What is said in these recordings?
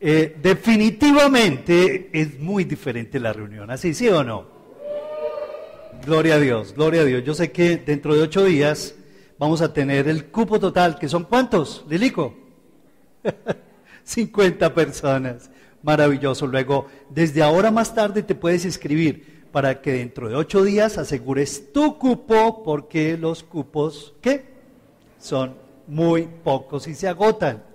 Eh, definitivamente es muy diferente la reunión, ¿así sí o no? Gloria a Dios, gloria a Dios. Yo sé que dentro de ocho días vamos a tener el cupo total, que son cuántos, Lilico? 50 personas. Maravilloso. Luego, desde ahora más tarde te puedes inscribir para que dentro de ocho días asegures tu cupo, porque los cupos, ¿qué? Son muy pocos y se agotan.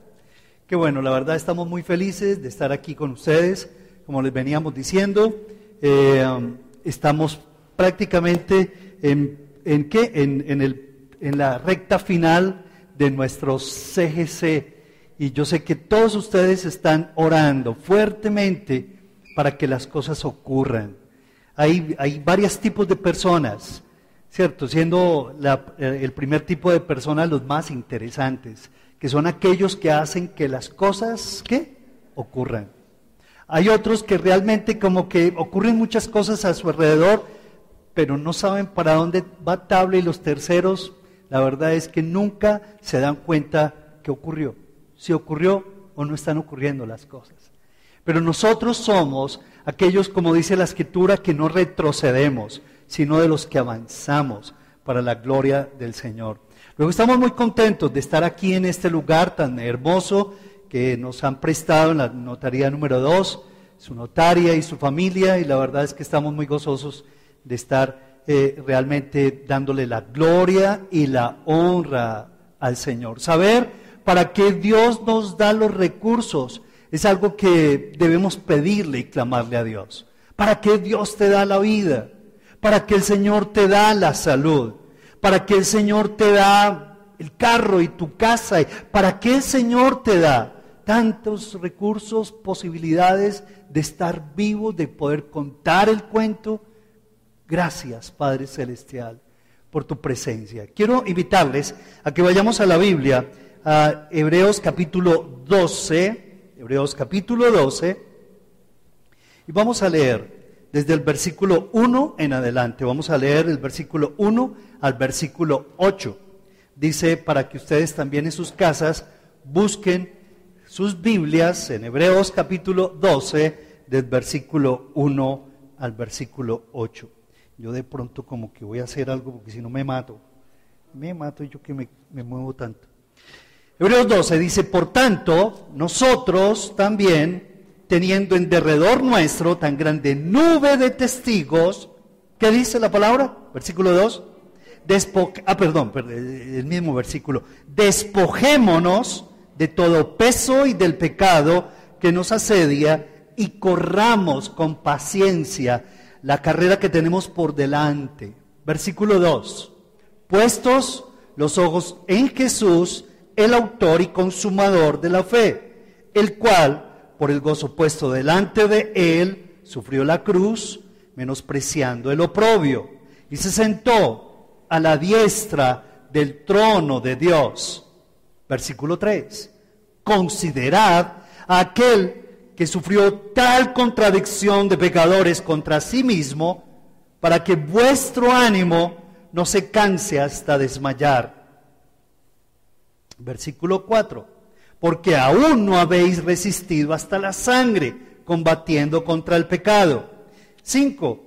Qué bueno, la verdad estamos muy felices de estar aquí con ustedes. Como les veníamos diciendo, eh, um, estamos prácticamente en, en qué? En, en, el, en la recta final de nuestro CGC. Y yo sé que todos ustedes están orando fuertemente para que las cosas ocurran. Hay, hay varios tipos de personas, ¿cierto? Siendo eh, el primer tipo de personas los más interesantes, que son aquellos que hacen que las cosas, ¿qué? Ocurran. Hay otros que realmente como que ocurren muchas cosas a su alrededor, pero no saben para dónde va tabla y los terceros, la verdad es que nunca se dan cuenta que ocurrió, si ocurrió o no están ocurriendo las cosas. Pero nosotros somos aquellos, como dice la escritura, que no retrocedemos, sino de los que avanzamos para la gloria del Señor. Luego estamos muy contentos de estar aquí en este lugar tan hermoso que nos han prestado en la notaría número 2, su notaria y su familia, y la verdad es que estamos muy gozosos de estar eh, realmente dándole la gloria y la honra al Señor. Saber para qué Dios nos da los recursos es algo que debemos pedirle y clamarle a Dios. ¿Para qué Dios te da la vida? ¿Para qué el Señor te da la salud? ¿Para qué el Señor te da el carro y tu casa? ¿Para qué el Señor te da tantos recursos, posibilidades de estar vivo, de poder contar el cuento? Gracias, Padre Celestial, por tu presencia. Quiero invitarles a que vayamos a la Biblia, a Hebreos capítulo 12 Hebreos capítulo 12, y vamos a leer desde el versículo 1 en adelante. Vamos a leer el versículo 1 al versículo 8. Dice, para que ustedes también en sus casas busquen sus Biblias en Hebreos capítulo 12, del versículo 1 al versículo 8. Yo de pronto como que voy a hacer algo porque si no me mato. Me mato yo que me, me muevo tanto. Hebreos 12 dice, por tanto, nosotros también, teniendo en derredor nuestro tan grande nube de testigos, ¿qué dice la palabra? Versículo 2. ah, perdón, el mismo versículo. Despojémonos de todo peso y del pecado que nos asedia y corramos con paciencia la carrera que tenemos por delante. Versículo 2. Puestos los ojos en Jesús, el autor y consumador de la fe, el cual, por el gozo puesto delante de él, sufrió la cruz, menospreciando el oprobio, y se sentó a la diestra del trono de Dios. Versículo 3. Considerad a aquel que sufrió tal contradicción de pecadores contra sí mismo, para que vuestro ánimo no se canse hasta desmayar Versículo 4. Porque aún no habéis resistido hasta la sangre, combatiendo contra el pecado. 5.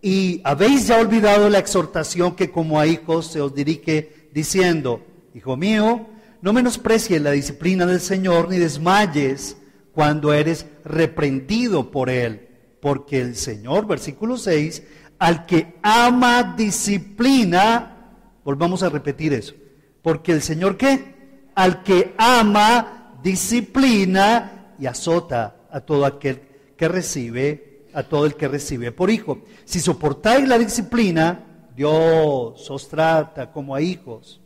Y habéis ya olvidado la exhortación que como a hijos se os dirige diciendo, Hijo mío, no menosprecies la disciplina del Señor ni desmayes cuando eres reprendido por Él. Porque el Señor, versículo 6, al que ama disciplina, volvamos a repetir eso. Porque el Señor qué? al que ama, disciplina y azota a todo aquel que recibe, a todo el que recibe por hijo. Si soportáis la disciplina, Dios os trata como a hijos.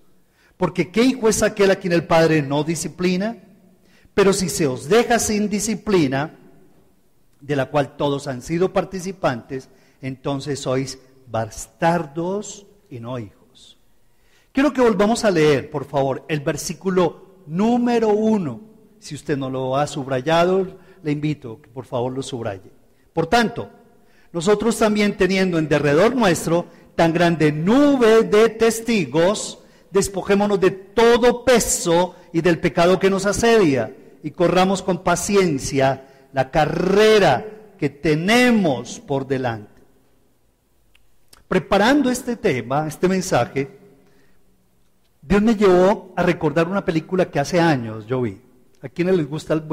Porque ¿qué hijo es aquel a quien el Padre no disciplina? Pero si se os deja sin disciplina, de la cual todos han sido participantes, entonces sois bastardos y no hijos. Quiero que volvamos a leer, por favor, el versículo número uno. Si usted no lo ha subrayado, le invito que por favor lo subraye. Por tanto, nosotros también teniendo en derredor nuestro tan grande nube de testigos, despojémonos de todo peso y del pecado que nos asedia y corramos con paciencia la carrera que tenemos por delante. Preparando este tema, este mensaje, Dios me llevó a recordar una película que hace años yo vi. ¿A quiénes les gustan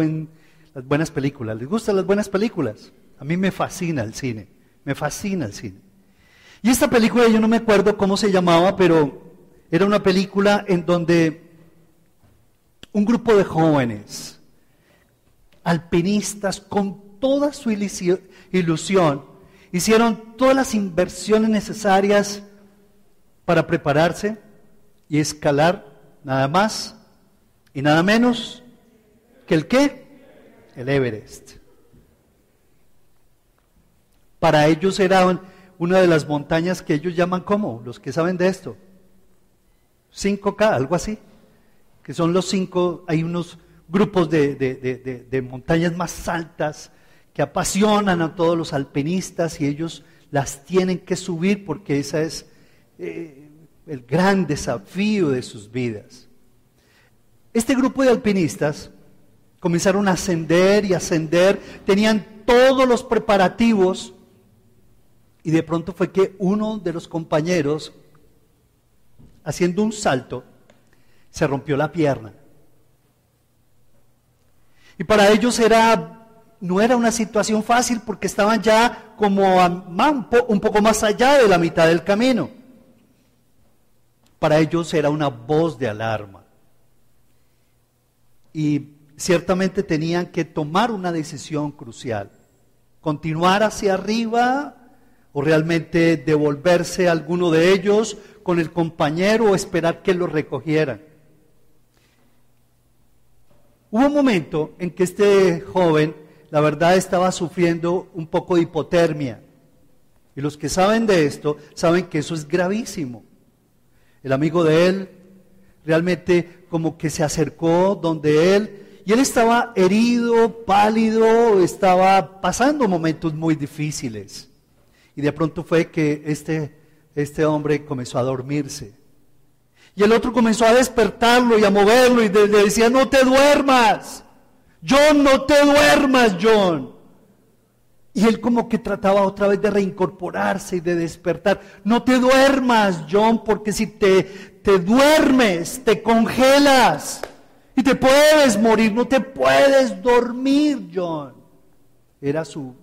las buenas películas? ¿Les gustan las buenas películas? A mí me fascina el cine, me fascina el cine. Y esta película yo no me acuerdo cómo se llamaba, pero era una película en donde un grupo de jóvenes, alpinistas, con toda su ilusión, hicieron todas las inversiones necesarias para prepararse y escalar nada más y nada menos que el qué? El Everest. Para ellos era una de las montañas que ellos llaman como, los que saben de esto, 5K, algo así, que son los cinco, hay unos grupos de, montañas más altas que apasionan a todos los alpinistas y ellos las tienen que subir porque esa es eh, el gran desafío de sus vidas. Este grupo de alpinistas comenzaron a ascender y ascender, tenían todos los preparativos y de pronto fue que uno de los compañeros, haciendo un salto, se rompió la pierna. Y para ellos era, no era una situación fácil porque estaban ya como un poco más allá de la mitad del camino para ellos era una voz de alarma. Y ciertamente tenían que tomar una decisión crucial. Continuar hacia arriba o realmente devolverse a alguno de ellos con el compañero o esperar que lo recogieran. Hubo un momento en que este joven, la verdad, estaba sufriendo un poco de hipotermia. Y los que saben de esto saben que eso es gravísimo. El amigo de él realmente como que se acercó donde él y él estaba herido, pálido, estaba pasando momentos muy difíciles. Y de pronto fue que este, este hombre comenzó a dormirse. Y el otro comenzó a despertarlo y a moverlo y le decía, no te duermas. John, no te duermas, John. Y él como que trataba otra vez de reincorporarse y de despertar. No te duermas, John, porque si te, te duermes, te congelas y te puedes morir. No te puedes dormir, John. Era su,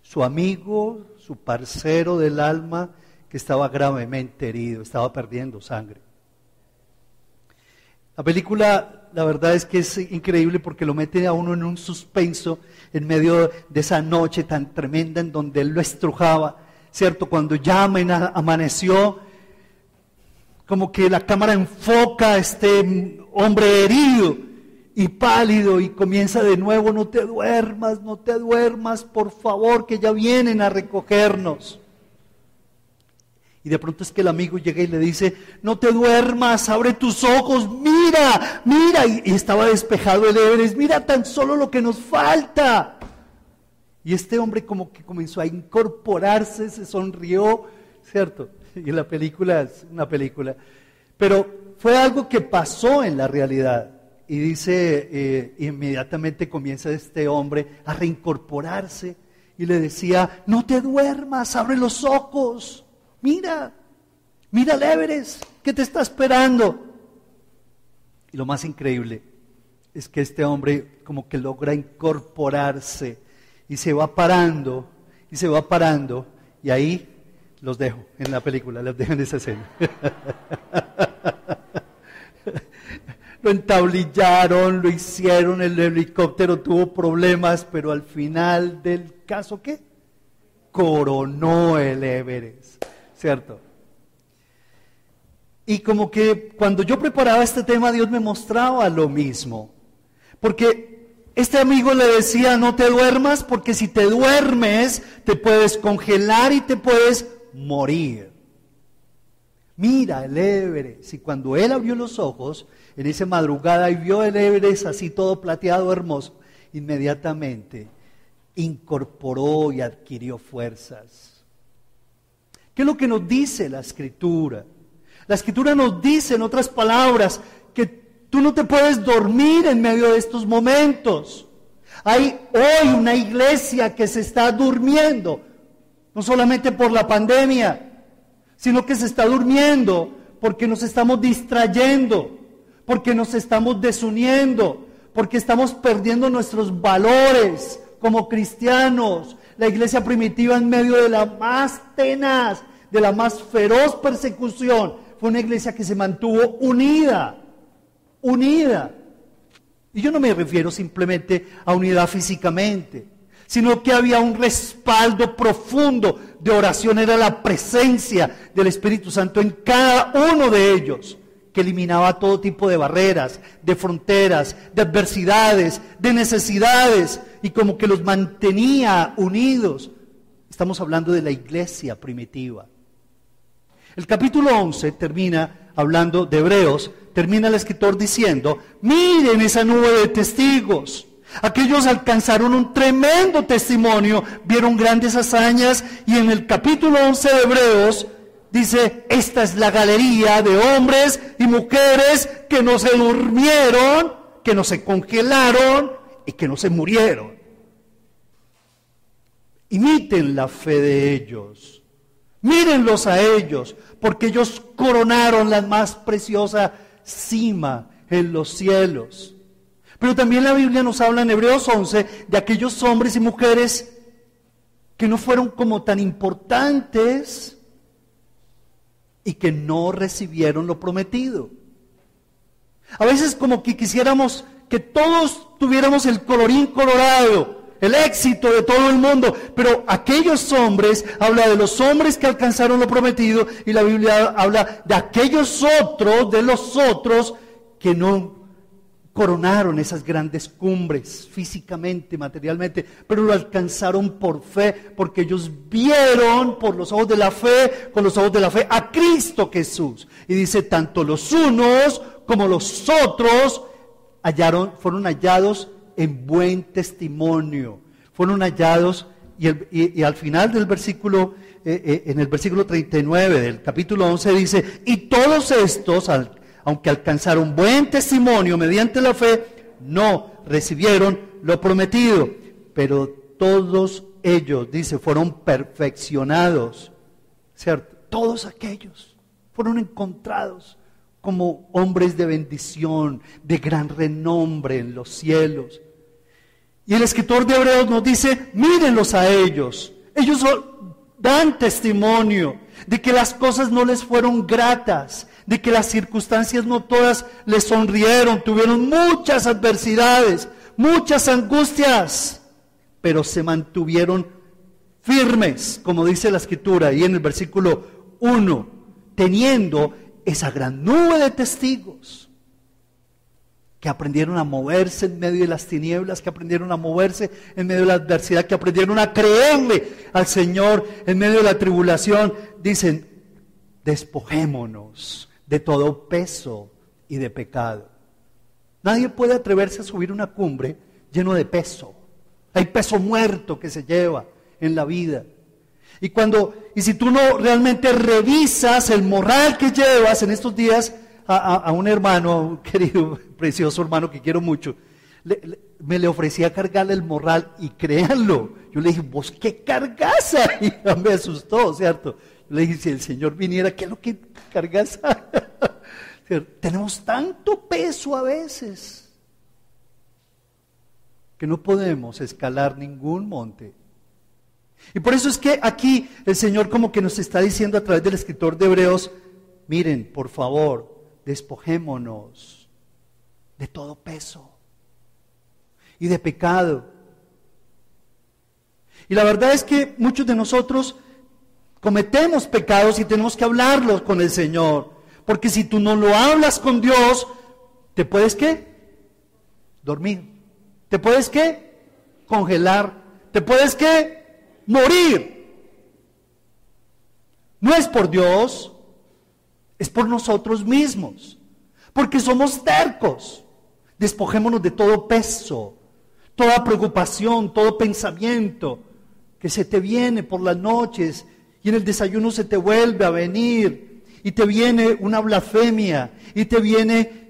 su amigo, su parcero del alma que estaba gravemente herido, estaba perdiendo sangre. La película, la verdad es que es increíble porque lo mete a uno en un suspenso en medio de esa noche tan tremenda en donde él lo estrujaba, ¿cierto? Cuando ya amaneció, como que la cámara enfoca a este hombre herido y pálido y comienza de nuevo, no te duermas, no te duermas, por favor, que ya vienen a recogernos. Y de pronto es que el amigo llega y le dice, no te duermas, abre tus ojos, mira, mira. Y, estaba despejado el Everest, mira tan solo lo que nos falta. Y este hombre como que comenzó a incorporarse, se sonrió, ¿cierto? Y la película es una película. Pero fue algo que pasó en la realidad. Y dice, eh, inmediatamente comienza este hombre a reincorporarse y le decía, no te duermas, abre los ojos. Mira, mira el Everest, ¿qué te está esperando? Y lo más increíble es que este hombre como que logra incorporarse y se va parando y se va parando y ahí los dejo en la película, los dejo en esa escena. lo entablillaron, lo hicieron, el helicóptero tuvo problemas, pero al final del caso, ¿qué? Coronó el Everest. ¿Cierto? Y como que cuando yo preparaba este tema, Dios me mostraba lo mismo. Porque este amigo le decía, no te duermas, porque si te duermes, te puedes congelar y te puedes morir. Mira el Everest. Y cuando él abrió los ojos, en esa madrugada, y vio el Everest así todo plateado, hermoso, inmediatamente incorporó y adquirió fuerzas ¿Qué es lo que nos dice la escritura? La escritura nos dice, en otras palabras, que Tú no te puedes dormir en medio de estos momentos. Hay hoy una iglesia que se está durmiendo, no solamente por la pandemia, sino que se está durmiendo porque nos estamos distrayendo, porque nos estamos desuniendo, porque estamos perdiendo nuestros valores como cristianos. La iglesia primitiva en medio de la más tenaz, de la más feroz persecución, fue una iglesia que se mantuvo unida, unida. Y yo no me refiero simplemente a unidad físicamente, sino que había un respaldo profundo de oración, era la presencia del Espíritu Santo en cada uno de ellos, que eliminaba todo tipo de barreras, de fronteras, de adversidades, de necesidades, y como que los mantenía unidos. Estamos hablando de la iglesia primitiva. El capítulo 11 termina hablando de Hebreos, termina el escritor diciendo, miren esa nube de testigos. Aquellos alcanzaron un tremendo testimonio, vieron grandes hazañas y en el capítulo 11 de Hebreos dice, esta es la galería de hombres y mujeres que no se durmieron, que no se congelaron y que no se murieron. Imiten la fe de ellos. Mírenlos a ellos, porque ellos coronaron la más preciosa cima en los cielos. Pero también la Biblia nos habla en Hebreos 11 de aquellos hombres y mujeres que no fueron como tan importantes y que no recibieron lo prometido. A veces como que quisiéramos que todos tuviéramos el colorín colorado el éxito de todo el mundo. Pero aquellos hombres, habla de los hombres que alcanzaron lo prometido y la Biblia habla de aquellos otros, de los otros que no coronaron esas grandes cumbres físicamente, materialmente, pero lo alcanzaron por fe, porque ellos vieron por los ojos de la fe, con los ojos de la fe, a Cristo Jesús. Y dice, tanto los unos como los otros hallaron, fueron hallados en buen testimonio. Fueron hallados y, al final del versículo, eh, eh, en el versículo 39 del capítulo 11 dice, y todos estos, aunque alcanzaron buen testimonio mediante la fe, no recibieron lo prometido, pero todos ellos, dice, fueron perfeccionados, ¿cierto? Todos aquellos fueron encontrados como hombres de bendición, de gran renombre en los cielos. Y el escritor de Hebreos nos dice, mírenlos a ellos. Ellos dan testimonio de que las cosas no les fueron gratas, de que las circunstancias no todas les sonrieron, tuvieron muchas adversidades, muchas angustias, pero se mantuvieron firmes, como dice la escritura, y en el versículo 1, teniendo esa gran nube de testigos que aprendieron a moverse en medio de las tinieblas, que aprendieron a moverse en medio de la adversidad, que aprendieron a creerle al Señor en medio de la tribulación, dicen, despojémonos de todo peso y de pecado. Nadie puede atreverse a subir una cumbre lleno de peso. Hay peso muerto que se lleva en la vida. Y cuando, y si tú no realmente revisas el moral que llevas en estos días, a, un hermano, querido, precioso hermano que quiero mucho, me le ofrecía cargarle el morral y créanlo, yo le dije, vos qué cargas Y me asustó, ¿cierto? Yo le dije, si el Señor viniera, ¿qué es lo que cargas? Tenemos tanto peso a veces que no podemos escalar ningún monte. Y por eso es que aquí el Señor como que nos está diciendo a través del escritor de Hebreos, miren, por favor, despojémonos de todo peso y de pecado. Y la verdad es que muchos de nosotros cometemos pecados y tenemos que hablarlos con el Señor. Porque si tú no lo hablas con Dios, ¿te puedes qué? Dormir. ¿Te puedes qué? Congelar. ¿Te puedes qué? Morir. No es por Dios, es por nosotros mismos, porque somos tercos. Despojémonos de todo peso, toda preocupación, todo pensamiento que se te viene por las noches y en el desayuno se te vuelve a venir y te viene una blasfemia y te viene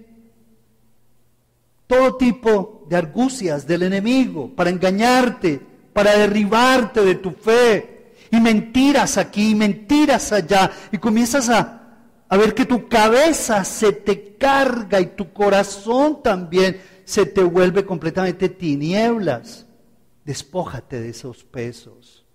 todo tipo de argucias del enemigo para engañarte, para derribarte de tu fe. Y mentiras aquí, mentiras allá. Y comienzas a, a ver que tu cabeza se te carga y tu corazón también se te vuelve completamente tinieblas. Despójate de esos pesos.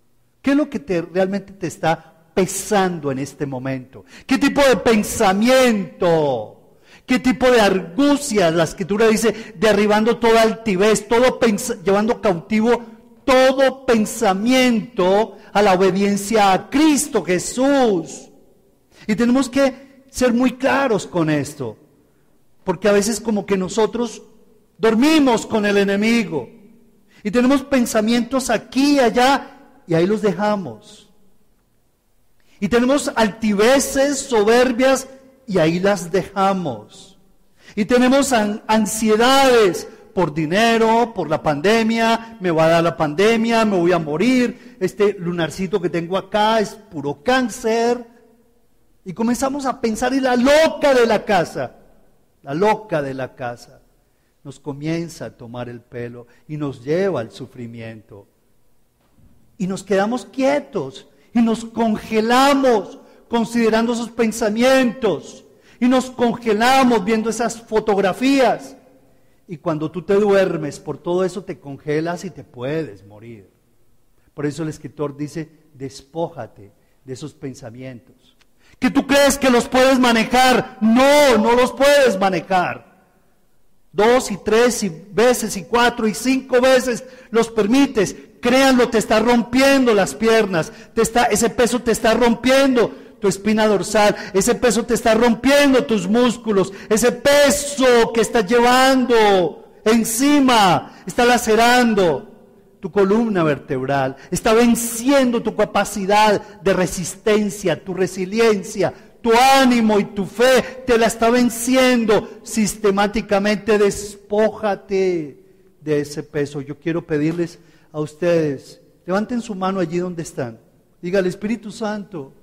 ¿Qué es lo que te, realmente te está pesando en este momento? ¿Qué tipo de pensamiento? ¿Qué tipo de argucias? La escritura dice, derribando toda altivez, todo llevando cautivo todo pensamiento a la obediencia a Cristo Jesús. Y tenemos que ser muy claros con esto, porque a veces como que nosotros dormimos con el enemigo y tenemos pensamientos aquí y allá y ahí los dejamos. Y tenemos altiveces, soberbias y ahí las dejamos. Y tenemos ansiedades por dinero, por la pandemia, me va a dar la pandemia, me voy a morir, este lunarcito que tengo acá es puro cáncer. Y comenzamos a pensar en la loca de la casa, la loca de la casa. Nos comienza a tomar el pelo y nos lleva al sufrimiento. Y nos quedamos quietos y nos congelamos considerando esos pensamientos y nos congelamos viendo esas fotografías. Y cuando tú te duermes, por todo eso te congelas y te puedes morir. Por eso el escritor dice, despójate de esos pensamientos. Que tú crees que los puedes manejar. No, no los puedes manejar. Dos y tres y veces y cuatro y cinco veces los permites. Créanlo, te está rompiendo las piernas. Te está, ese peso te está rompiendo tu espina dorsal, ese peso te está rompiendo tus músculos, ese peso que está llevando encima, está lacerando tu columna vertebral, está venciendo tu capacidad de resistencia, tu resiliencia, tu ánimo y tu fe, te la está venciendo sistemáticamente. Despójate de ese peso. Yo quiero pedirles a ustedes, levanten su mano allí donde están. Diga al Espíritu Santo,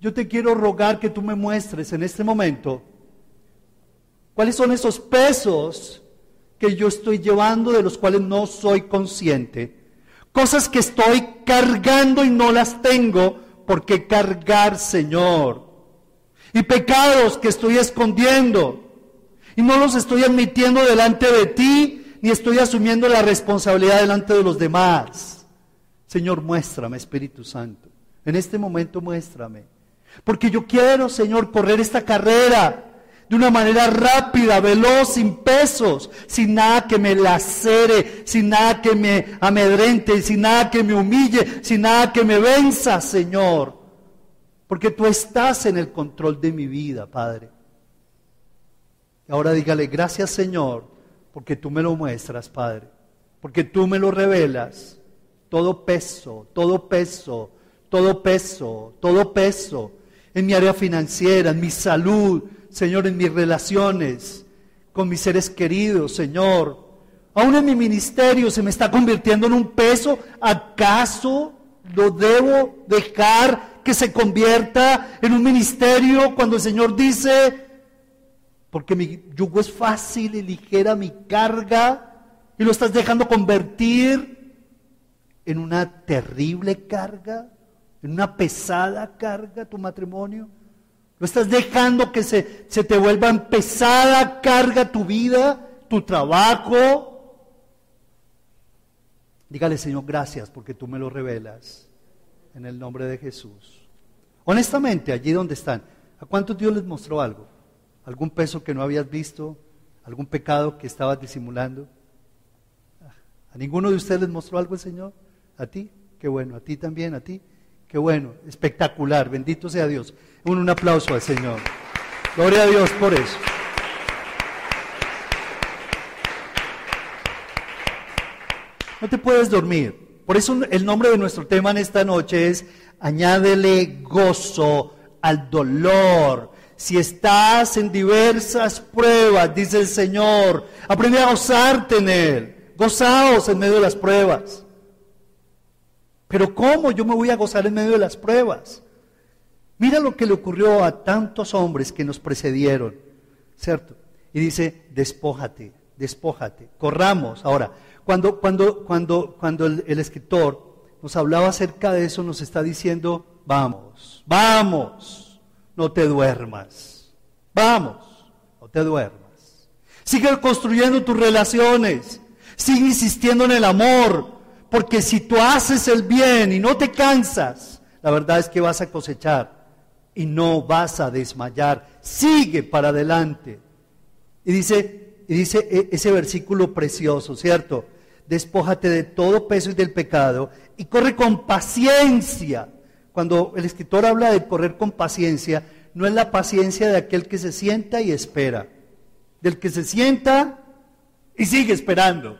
yo te quiero rogar que tú me muestres en este momento cuáles son esos pesos que yo estoy llevando de los cuales no soy consciente. Cosas que estoy cargando y no las tengo por qué cargar, Señor. Y pecados que estoy escondiendo y no los estoy admitiendo delante de ti ni estoy asumiendo la responsabilidad delante de los demás. Señor, muéstrame, Espíritu Santo. En este momento muéstrame. Porque yo quiero, Señor, correr esta carrera de una manera rápida, veloz, sin pesos, sin nada que me lacere, sin nada que me amedrente, sin nada que me humille, sin nada que me venza, Señor. Porque tú estás en el control de mi vida, Padre. Y ahora dígale, gracias, Señor, porque tú me lo muestras, Padre. Porque tú me lo revelas. Todo peso, todo peso, todo peso, todo peso en mi área financiera, en mi salud, Señor, en mis relaciones con mis seres queridos, Señor. Aún en mi ministerio se me está convirtiendo en un peso. ¿Acaso lo debo dejar que se convierta en un ministerio cuando el Señor dice, porque mi yugo es fácil y ligera mi carga, y lo estás dejando convertir en una terrible carga? en una pesada carga tu matrimonio? ¿Lo estás dejando que se, se te vuelva pesada carga tu vida, tu trabajo? Dígale, Señor, gracias porque tú me lo revelas en el nombre de Jesús. Honestamente, allí donde están, ¿a cuántos Dios les mostró algo? ¿Algún peso que no habías visto? ¿Algún pecado que estabas disimulando? ¿A ninguno de ustedes les mostró algo el Señor? ¿A ti? Qué bueno, a ti también, a ti. Qué bueno, espectacular, bendito sea Dios. Un, un aplauso al Señor. Gloria a Dios por eso. No te puedes dormir. Por eso el nombre de nuestro tema en esta noche es añádele gozo al dolor. Si estás en diversas pruebas, dice el Señor, aprende a gozarte en Él. Gozaos en medio de las pruebas. Pero ¿cómo yo me voy a gozar en medio de las pruebas? Mira lo que le ocurrió a tantos hombres que nos precedieron, ¿cierto? y dice, despójate, despójate, corramos. Ahora, cuando, cuando, cuando, cuando el, el escritor nos hablaba acerca de eso, nos está diciendo, vamos, vamos, no te duermas, vamos, no te duermas. Sigue construyendo tus relaciones, sigue insistiendo en el amor, porque si tú haces el bien y no te cansas, la verdad es que vas a cosechar y no vas a desmayar. Sigue para adelante. Y dice, y dice e, ese versículo precioso, ¿cierto? Despójate de todo peso y del pecado y corre con paciencia. Cuando el escritor habla de correr con paciencia, no es la paciencia de aquel que se sienta y espera, del que se sienta y sigue esperando,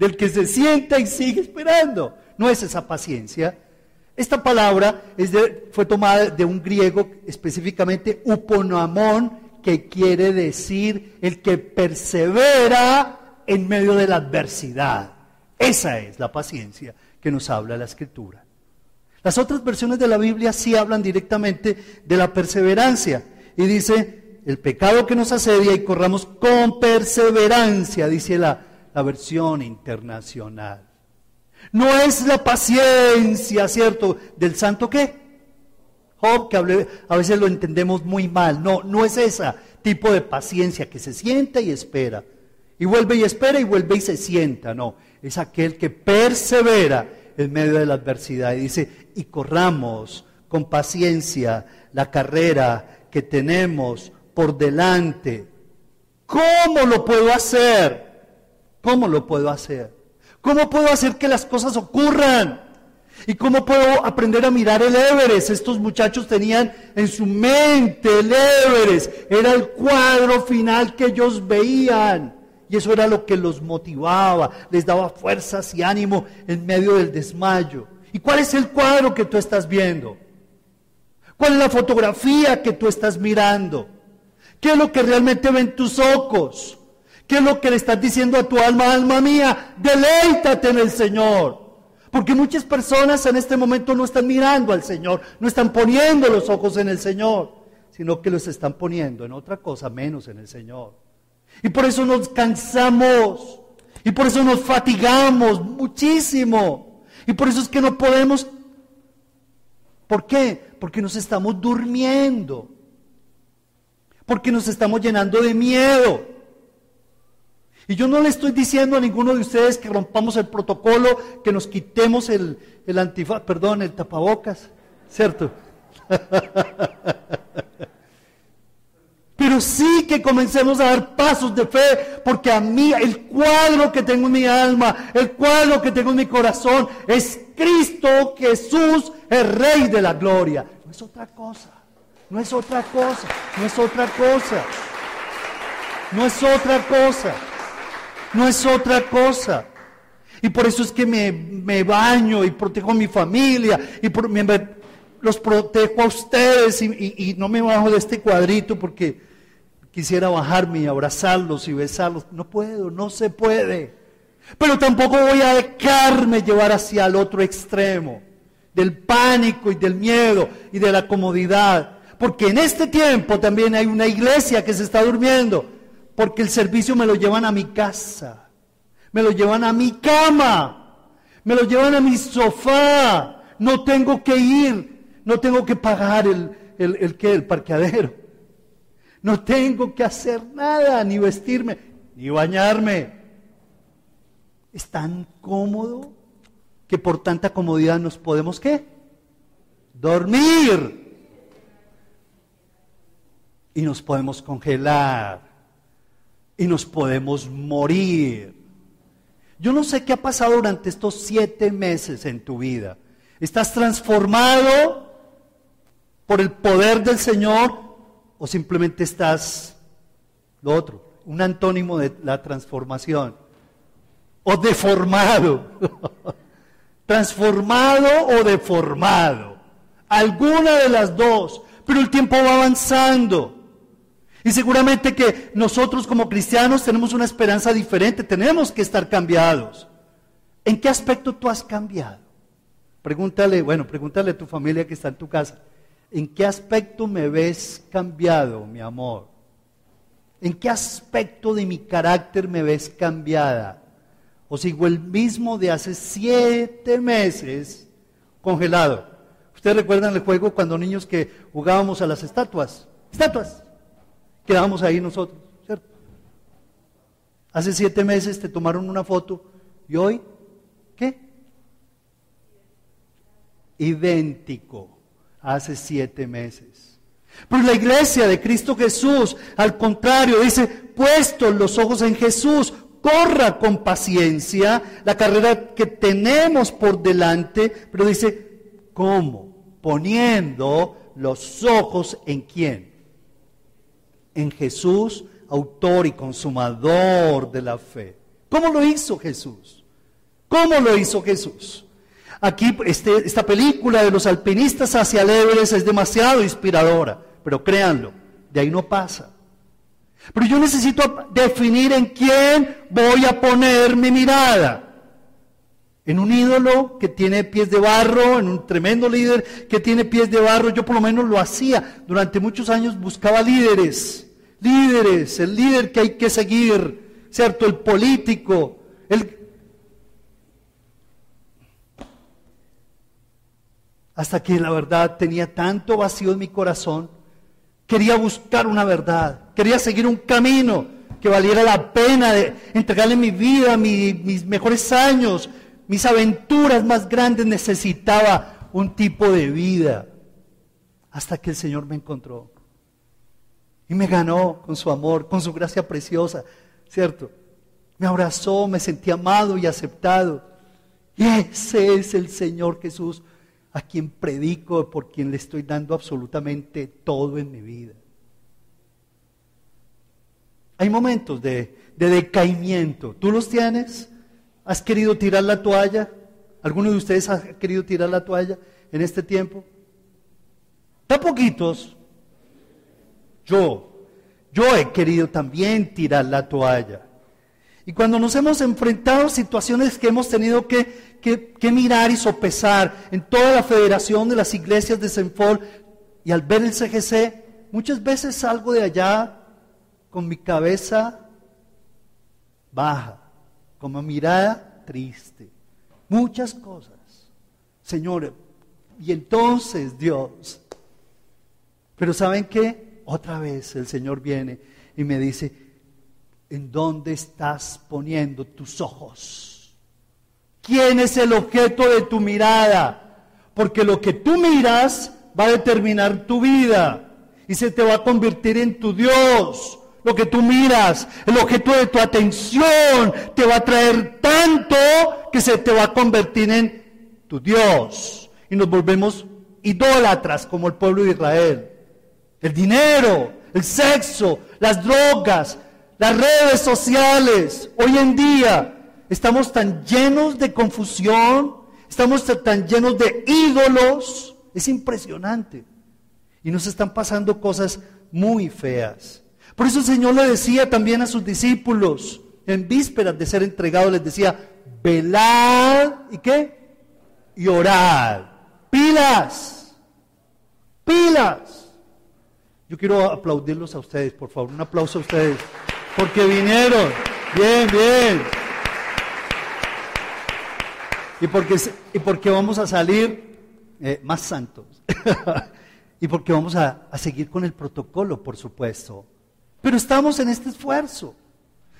del que se sienta y sigue esperando. No es esa paciencia. Esta palabra es fue tomada de un griego específicamente uponoamón, que quiere decir el que persevera en medio de la adversidad. Esa es la paciencia que nos habla la Escritura. Las otras versiones de la Biblia sí hablan directamente de la perseverancia y dice, el pecado que nos asedia y corramos con perseverancia, dice la, la versión internacional. No es la paciencia, ¿cierto? Del santo qué? Job, que a veces lo entendemos muy mal. No, no es ese tipo de paciencia que se sienta y espera. Y vuelve y espera y vuelve y se sienta. No, es aquel que persevera en medio de la adversidad. Y dice, y corramos con paciencia la carrera que tenemos por delante. ¿Cómo lo puedo hacer? ¿Cómo lo puedo hacer? ¿Cómo puedo hacer que las cosas ocurran? ¿Y cómo puedo aprender a mirar el Everest? Estos muchachos tenían en su mente el Everest. Era el cuadro final que ellos veían. Y eso era lo que los motivaba, les daba fuerzas y ánimo en medio del desmayo. ¿Y cuál es el cuadro que tú estás viendo? ¿Cuál es la fotografía que tú estás mirando? ¿Qué es lo que realmente ven tus ojos? ¿Qué es lo que le estás diciendo a tu alma, alma mía? Deleítate en el Señor. Porque muchas personas en este momento no están mirando al Señor, no están poniendo los ojos en el Señor, sino que los están poniendo en otra cosa menos en el Señor. Y por eso nos cansamos. Y por eso nos fatigamos muchísimo. Y por eso es que no podemos. ¿Por qué? Porque nos estamos durmiendo. Porque nos estamos llenando de miedo. Y yo no le estoy diciendo a ninguno de ustedes que rompamos el protocolo, que nos quitemos el, el antifaz, perdón, el tapabocas, ¿cierto? Pero sí que comencemos a dar pasos de fe, porque a mí el cuadro que tengo en mi alma, el cuadro que tengo en mi corazón, es Cristo Jesús, el Rey de la Gloria. No es otra cosa, no es otra cosa, no es otra cosa, no es otra cosa, no es otra cosa. Y por eso es que me, baño y protejo a mi familia y por, los protejo a ustedes y, y no me bajo de este cuadrito porque Quisiera bajarme y abrazarlos y besarlos. No puedo, no se puede. Pero tampoco voy a dejarme llevar hacia el otro extremo del pánico y del miedo y de la comodidad. Porque en este tiempo también hay una iglesia que se está durmiendo. Porque el servicio me lo llevan a mi casa. Me lo llevan a mi cama. Me lo llevan a mi sofá. No tengo que ir. No tengo que pagar el, el, el, el parqueadero. No tengo que hacer nada, ni vestirme, ni bañarme. Es tan cómodo que por tanta comodidad nos podemos qué? Dormir. Y nos podemos congelar. Y nos podemos morir. Yo no sé qué ha pasado durante estos siete meses en tu vida. ¿Estás transformado por el poder del Señor o simplemente estás lo otro, un antónimo de la transformación, o deformado, transformado o deformado, alguna de las dos, pero el tiempo va avanzando. Y seguramente que nosotros como cristianos tenemos una esperanza diferente, tenemos que estar cambiados. ¿En qué aspecto tú has cambiado? Pregúntale, bueno, pregúntale a tu familia que está en tu casa. ¿En qué aspecto me ves cambiado, mi amor? ¿En qué aspecto de mi carácter me ves cambiada? ¿O sigo el mismo de hace siete meses congelado? ¿Ustedes recuerdan el juego cuando niños que jugábamos a las estatuas? Estatuas. Quedábamos ahí nosotros. Hace siete meses te tomaron una foto y hoy, ¿qué? Idéntico. Hace siete meses. Pero la iglesia de Cristo Jesús, al contrario, dice, puestos los ojos en Jesús, corra con paciencia la carrera que tenemos por delante, pero dice, ¿cómo? Poniendo los ojos en quién? En Jesús, autor y consumador de la fe. ¿Cómo lo hizo Jesús? ¿Cómo lo hizo Jesús? Aquí este, esta película de los alpinistas hacia el es demasiado inspiradora, pero créanlo, de ahí no pasa. Pero yo necesito definir en quién voy a poner mi mirada. En un ídolo que tiene pies de barro, en un tremendo líder que tiene pies de barro, yo por lo menos lo hacía. Durante muchos años buscaba líderes, líderes, el líder que hay que seguir, ¿cierto? El político, el, hasta que la verdad tenía tanto vacío en mi corazón, quería buscar una verdad, quería seguir un camino que valiera la pena de entregarle mi vida, mis mejores años, mis aventuras más grandes, necesitaba un tipo de vida, hasta que el Señor me encontró y me ganó con su amor, con su gracia preciosa, ¿cierto? Me abrazó, me sentí amado y aceptado. Y ese es el Señor Jesús a quien predico, por quien le estoy dando absolutamente todo en mi vida. Hay momentos de, decaimiento. ¿Tú los tienes? ¿Has querido tirar la toalla? ¿Alguno de ustedes ha querido tirar la toalla en este tiempo? Tan poquitos. Yo, yo he querido también tirar la toalla. Y cuando nos hemos enfrentado a situaciones que hemos tenido que, mirar y sopesar en toda la federación de las iglesias de Senfol, y al ver el CGC, muchas veces salgo de allá con mi cabeza baja, con mi mirada triste. Muchas cosas. Señor, y entonces Dios. Pero ¿saben qué? Otra vez el Señor viene y me dice, en dónde estás poniendo tus ojos. ¿Quién es el objeto de tu mirada? Porque lo que tú miras va a determinar tu vida y se te va a convertir en tu Dios. Lo que tú miras, el objeto de tu atención, te va a traer tanto que se te va a convertir en tu Dios. Y nos volvemos idólatras como el pueblo de Israel. El dinero, el sexo, las drogas, las redes sociales, hoy en día estamos tan llenos de confusión, estamos tan llenos de ídolos, es impresionante. Y nos están pasando cosas muy feas. Por eso el Señor le decía también a sus discípulos, en vísperas de ser entregados, les decía, velad y qué? Y orad. Pilas. Pilas. Yo quiero aplaudirlos a ustedes, por favor. Un aplauso a ustedes porque vinieron. Bien, bien. Y porque, y porque vamos a salir eh, más santos. y porque vamos a, a seguir con el protocolo, por supuesto. Pero estamos en este esfuerzo.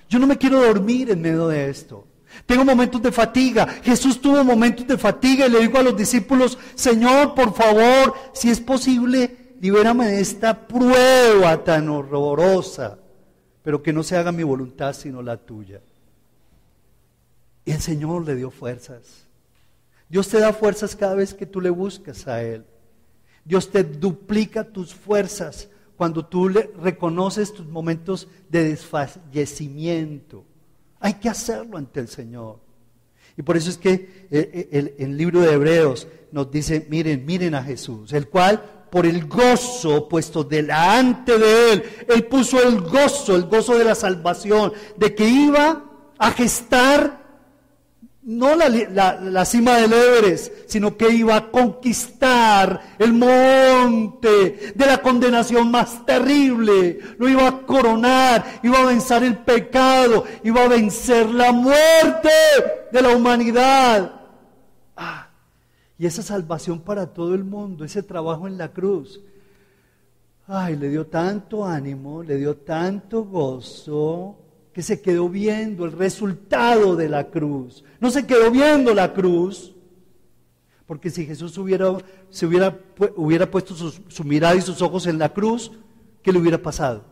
Yo no me quiero dormir en medio de esto. Tengo momentos de fatiga. Jesús tuvo momentos de fatiga y le dijo a los discípulos, Señor, por favor, si es posible, libérame de esta prueba tan horrorosa pero que no se haga mi voluntad sino la tuya. Y el Señor le dio fuerzas. Dios te da fuerzas cada vez que tú le buscas a Él. Dios te duplica tus fuerzas cuando tú le reconoces tus momentos de desfallecimiento. Hay que hacerlo ante el Señor. Y por eso es que eh, eh, el, el libro de Hebreos nos dice, miren, miren a Jesús, el cual por el gozo puesto delante de él. Él puso el gozo, el gozo de la salvación, de que iba a gestar no la, cima del Everest, sino que iba a conquistar el monte de la condenación más terrible, lo iba a coronar, iba a vencer el pecado, iba a vencer la muerte de la humanidad. Y esa salvación para todo el mundo, ese trabajo en la cruz. Ay, le dio tanto ánimo, le dio tanto gozo, que se quedó viendo el resultado de la cruz. No se quedó viendo la cruz, porque si Jesús hubiera, hubiera, hubiera puesto su, mirada y sus ojos en la cruz, ¿qué le hubiera pasado?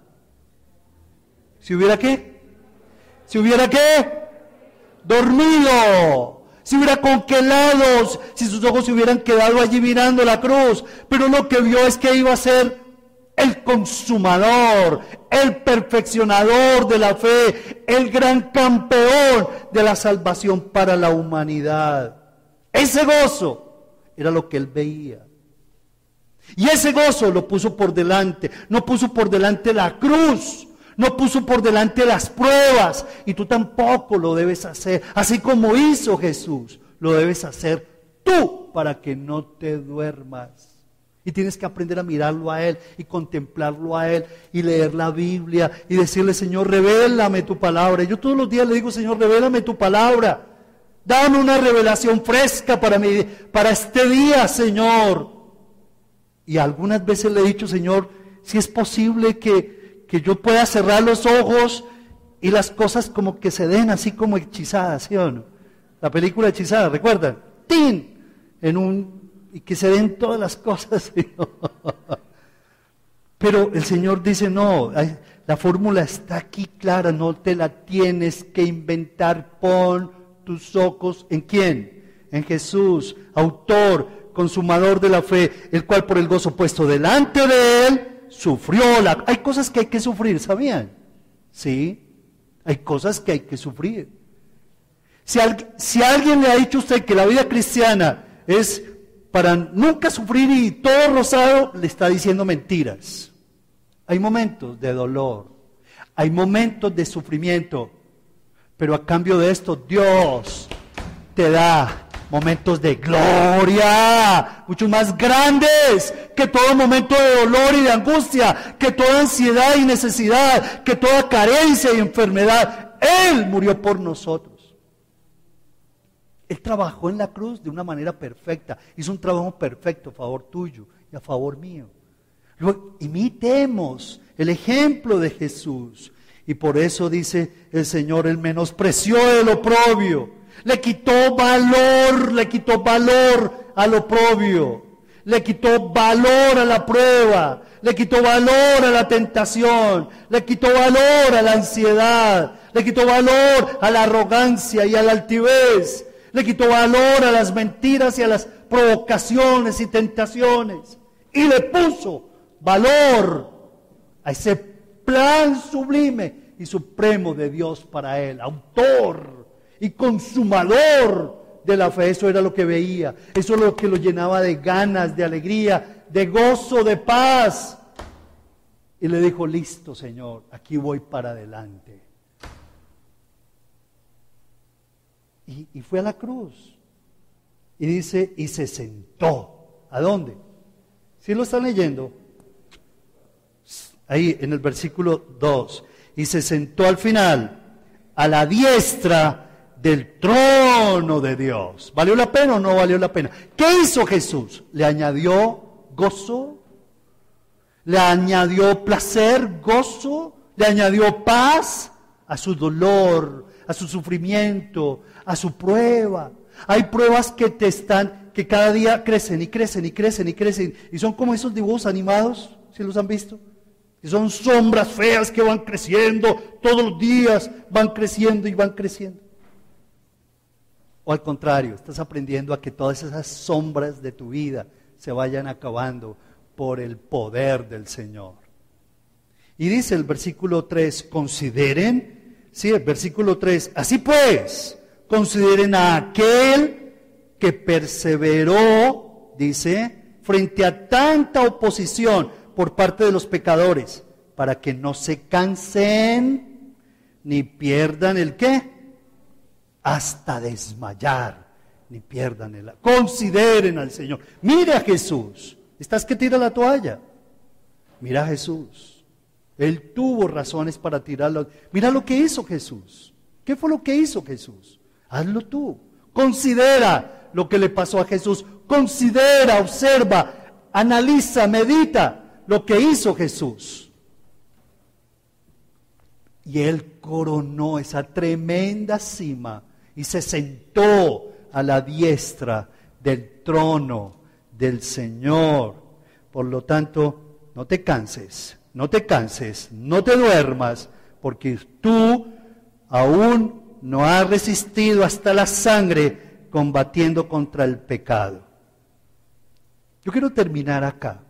¿Si hubiera qué? ¿Si hubiera qué? Dormido. Si hubiera congelado, si sus ojos se hubieran quedado allí mirando la cruz. Pero lo que vio es que iba a ser el consumador, el perfeccionador de la fe, el gran campeón de la salvación para la humanidad. Ese gozo era lo que él veía. Y ese gozo lo puso por delante, no puso por delante la cruz, no puso por delante las pruebas, y tú tampoco lo debes hacer, así como hizo Jesús, lo debes hacer tú para que no te duermas. Y tienes que aprender a mirarlo a Él y contemplarlo a Él y leer la Biblia y decirle, Señor, revélame tu palabra. Yo todos los días le digo, Señor, revélame tu palabra. Dame una revelación fresca para, para este día, Señor. Y algunas veces le he dicho, Señor, si es posible que, que yo pueda cerrar los ojos y las cosas como que se den así como hechizadas, ¿sí o no? La película hechizada, ¿recuerdan? ¡Tin! En un y que se den todas las cosas. Pero el Señor dice, no, la fórmula está aquí clara, no te la tienes que inventar. Pon tus ojos en quién? En Jesús, autor, consumador de la fe, el cual por el gozo puesto delante de él, sufrió la... Hay cosas que hay que sufrir, ¿sabían? Sí, hay cosas que hay que sufrir. Si, si alguien le ha dicho a usted que la vida cristiana es para nunca sufrir y todo rosado, le está diciendo mentiras. Hay momentos de dolor, hay momentos de sufrimiento, pero a cambio de esto Dios te da momentos de gloria, mucho más grandes que todo momento de dolor y de angustia, que toda ansiedad y necesidad, que toda carencia y enfermedad. Él murió por nosotros. Él trabajó en la cruz de una manera perfecta. Hizo un trabajo perfecto a favor tuyo y a favor mío. Luego, imitemos el ejemplo de Jesús. Y por eso dice el Señor, el menospreció el oprobio. Le quitó valor, le quitó valor al oprobio. Le quitó valor a la prueba. Le quitó valor a la tentación. Le quitó valor a la ansiedad. Le quitó valor a la arrogancia y a la altivez le quitó valor a las mentiras y a las provocaciones y tentaciones. Y le puso valor a ese plan sublime y supremo de Dios para él. Autor y consumador de la fe. Eso era lo que veía. Eso es lo que lo llenaba de ganas, de alegría, de gozo, de paz. Y le dijo, listo Señor, aquí voy para adelante. y, fue a la cruz. Y dice, y se sentó. ¿A dónde? Si lo están leyendo? Ahí en el versículo 2. Y se sentó al final a la diestra del trono de Dios. ¿Valió la pena o no valió la pena? ¿Qué hizo Jesús? ¿Le añadió gozo? ¿Le añadió placer, gozo? ¿Le añadió paz a su dolor, a su sufrimiento, a su prueba. Hay pruebas que te están, que cada día crecen y crecen y crecen y crecen. Y son como esos dibujos animados, si los han visto. Y son sombras feas que van creciendo todos los días, van creciendo y van creciendo. O al contrario, estás aprendiendo a que todas esas sombras de tu vida se vayan acabando por el poder del Señor. Y dice el versículo 3, consideren, sí, el versículo 3, así pues, Consideren a aquel que perseveró, dice, frente a tanta oposición por parte de los pecadores, para que no se cansen ni pierdan el qué. Hasta desmayar, ni pierdan el... Consideren al Señor. Mire a Jesús. ¿Estás que tira la toalla? Mira a Jesús. Él tuvo razones para tirarlo. Mira lo que hizo Jesús. ¿Qué fue lo que hizo Jesús? Hazlo tú. Considera lo que le pasó a Jesús. Considera, observa, analiza, medita lo que hizo Jesús. Y él coronó esa tremenda cima y se sentó a la diestra del trono del Señor. Por lo tanto, no te canses, no te canses, no te duermas, porque tú aún no has resistido hasta la sangre combatiendo contra el pecado. Yo quiero terminar acá.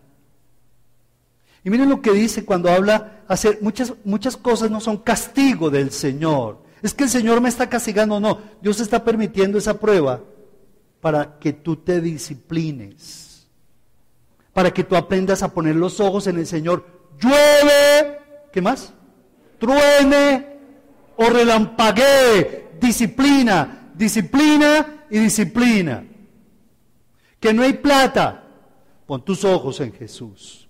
Y miren lo que dice cuando habla, hacer muchas, muchas cosas no son castigo del Señor. Es que el Señor me está castigando, no. Dios está permitiendo esa prueba para que tú te disciplines, para que tú aprendas a poner los ojos en el Señor. Llueve, ¿qué más? Truene o relampaguee, disciplina, disciplina y disciplina. Que no hay plata, pon tus ojos en Jesús.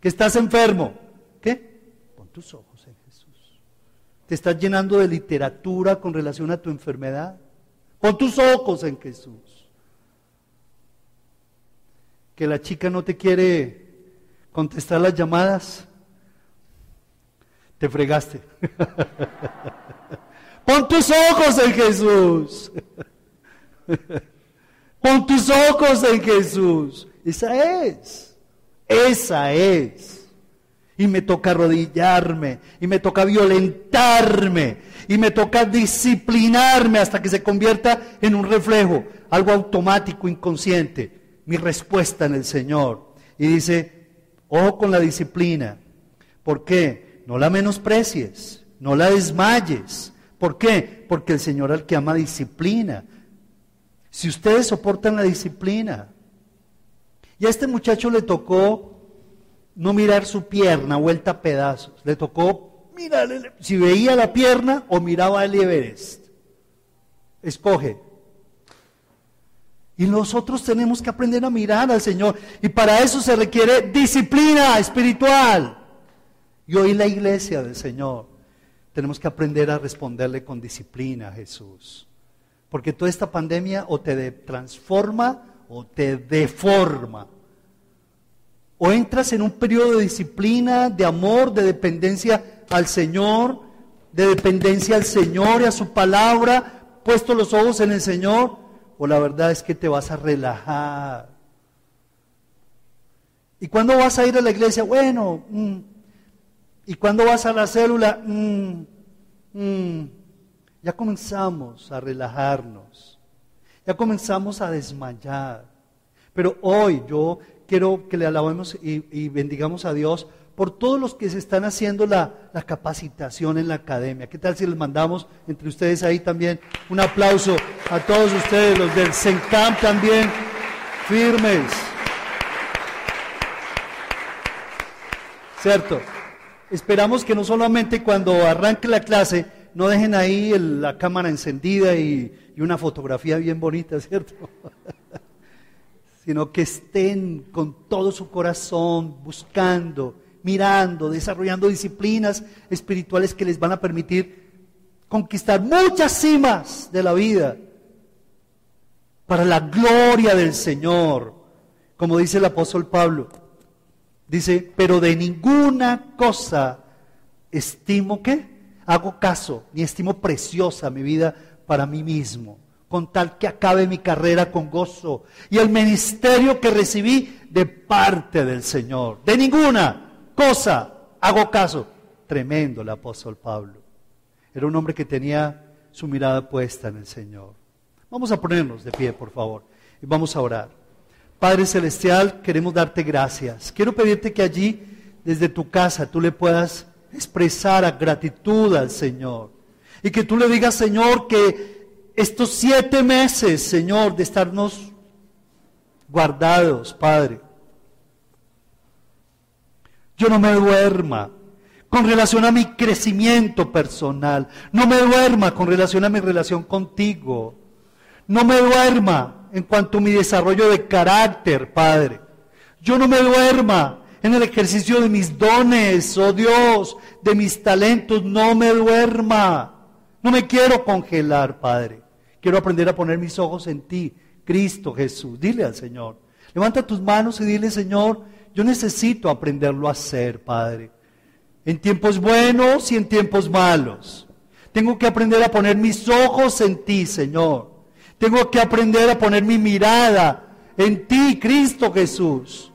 Que estás enfermo, ¿qué? Pon tus ojos. Te estás llenando de literatura con relación a tu enfermedad. Pon tus ojos en Jesús. Que la chica no te quiere contestar las llamadas. Te fregaste. Pon tus ojos en Jesús. Pon tus ojos en Jesús. Esa es. Esa es. Y me toca arrodillarme, y me toca violentarme, y me toca disciplinarme hasta que se convierta en un reflejo, algo automático, inconsciente. Mi respuesta en el Señor. Y dice, ojo con la disciplina. ¿Por qué? No la menosprecies, no la desmayes. ¿Por qué? Porque el Señor al que ama disciplina. Si ustedes soportan la disciplina, y a este muchacho le tocó no mirar su pierna vuelta a pedazos. Le tocó mirar si veía la pierna o miraba el Everest. Escoge. Y nosotros tenemos que aprender a mirar al Señor. Y para eso se requiere disciplina espiritual. Y hoy la iglesia del Señor tenemos que aprender a responderle con disciplina a Jesús. Porque toda esta pandemia o te transforma o te deforma. O entras en un periodo de disciplina, de amor, de dependencia al Señor, de dependencia al Señor y a su palabra, puesto los ojos en el Señor, o la verdad es que te vas a relajar. ¿Y cuándo vas a ir a la iglesia? Bueno, mm. ¿y cuándo vas a la célula? Mm, mm. Ya comenzamos a relajarnos, ya comenzamos a desmayar. Pero hoy yo quiero que le alabemos y, bendigamos a Dios por todos los que se están haciendo la, capacitación en la academia. ¿Qué tal si les mandamos entre ustedes ahí también un aplauso a todos ustedes, los del CENCAM también, firmes? ¿Cierto? Esperamos que no solamente cuando arranque la clase no dejen ahí la cámara encendida y, y una fotografía bien bonita, ¿cierto? sino que estén con todo su corazón buscando, mirando, desarrollando disciplinas espirituales que les van a permitir conquistar muchas cimas de la vida para la gloria del Señor, como dice el apóstol Pablo. Dice, pero de ninguna cosa estimo que hago caso, ni estimo preciosa mi vida para mí mismo con tal que acabe mi carrera con gozo y el ministerio que recibí de parte del Señor. De ninguna cosa hago caso. Tremendo el apóstol Pablo. Era un hombre que tenía su mirada puesta en el Señor. Vamos a ponernos de pie, por favor, y vamos a orar. Padre Celestial, queremos darte gracias. Quiero pedirte que allí, desde tu casa, tú le puedas expresar gratitud al Señor. Y que tú le digas, Señor, que estos siete meses, Señor, de estarnos guardados, Padre. Yo no me duerma con relación a mi crecimiento personal. No me duerma con relación a mi relación contigo. No me duerma en cuanto a mi desarrollo de carácter, Padre. Yo no me duerma en el ejercicio de mis dones, oh Dios, de mis talentos. No me duerma. No me quiero congelar, Padre. Quiero aprender a poner mis ojos en ti, Cristo Jesús. Dile al Señor. Levanta tus manos y dile, Señor, yo necesito aprenderlo a hacer, Padre. En tiempos buenos y en tiempos malos. Tengo que aprender a poner mis ojos en ti, Señor. Tengo que aprender a poner mi mirada en ti, Cristo Jesús.